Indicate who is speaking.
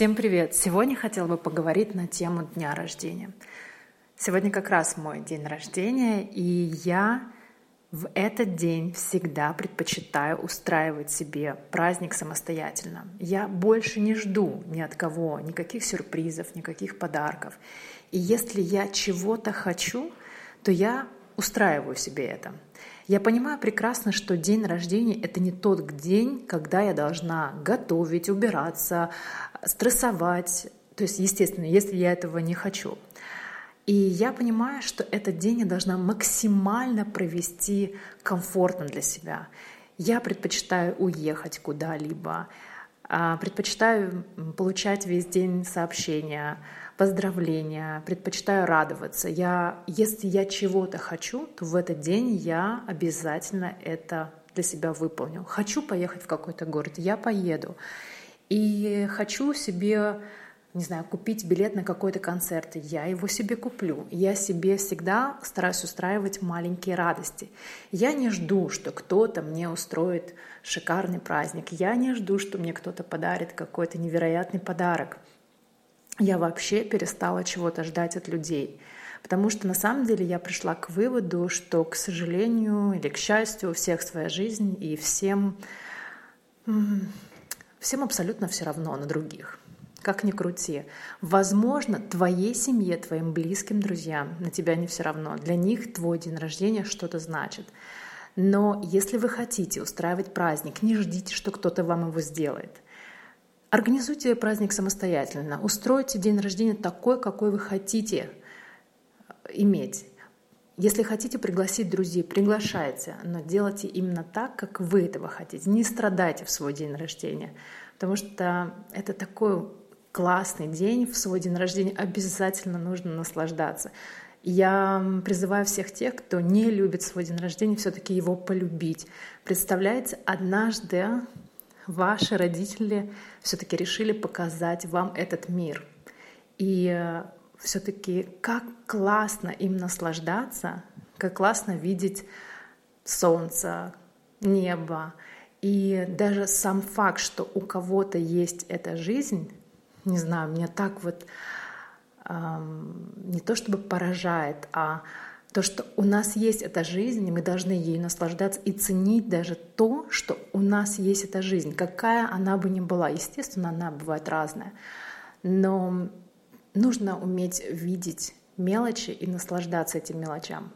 Speaker 1: Всем привет! Сегодня хотела бы поговорить на тему дня рождения. Сегодня как раз мой день рождения, и я в этот день всегда предпочитаю устраивать себе праздник самостоятельно. Я больше не жду ни от кого никаких сюрпризов, никаких подарков. И если я чего-то хочу, то я устраиваю себе это. Я понимаю прекрасно, что день рождения — это не тот день, когда я должна готовить, убираться, стрессовать. То есть, естественно, если я этого не хочу. И я понимаю, что этот день я должна максимально провести комфортно для себя. Я предпочитаю уехать куда-либо, а, предпочитаю получать весь день сообщения, поздравления, предпочитаю радоваться. Я, если я чего-то хочу, то в этот день я обязательно это для себя выполню. Хочу поехать в какой-то город, я поеду. И хочу себе не знаю, купить билет на какой-то концерт, я его себе куплю. Я себе всегда стараюсь устраивать маленькие радости. Я не жду, что кто-то мне устроит шикарный праздник. Я не жду, что мне кто-то подарит какой-то невероятный подарок. Я вообще перестала чего-то ждать от людей. Потому что на самом деле я пришла к выводу, что, к сожалению или к счастью, у всех своя жизнь и всем, всем абсолютно все равно на других как ни крути. Возможно, твоей семье, твоим близким друзьям, на тебя не все равно. Для них твой день рождения что-то значит. Но если вы хотите устраивать праздник, не ждите, что кто-то вам его сделает. Организуйте праздник самостоятельно. Устройте день рождения такой, какой вы хотите иметь. Если хотите пригласить друзей, приглашайте, но делайте именно так, как вы этого хотите. Не страдайте в свой день рождения, потому что это такой классный день, в свой день рождения обязательно нужно наслаждаться. Я призываю всех тех, кто не любит свой день рождения, все-таки его полюбить. Представляете, однажды ваши родители все-таки решили показать вам этот мир. И э, все-таки как классно им наслаждаться, как классно видеть солнце, небо. И даже сам факт, что у кого-то есть эта жизнь, не знаю, меня так вот эм, не то чтобы поражает, а то, что у нас есть эта жизнь, и мы должны ей наслаждаться и ценить даже то, что у нас есть эта жизнь, какая она бы ни была. Естественно, она бывает разная, но нужно уметь видеть мелочи и наслаждаться этим мелочам.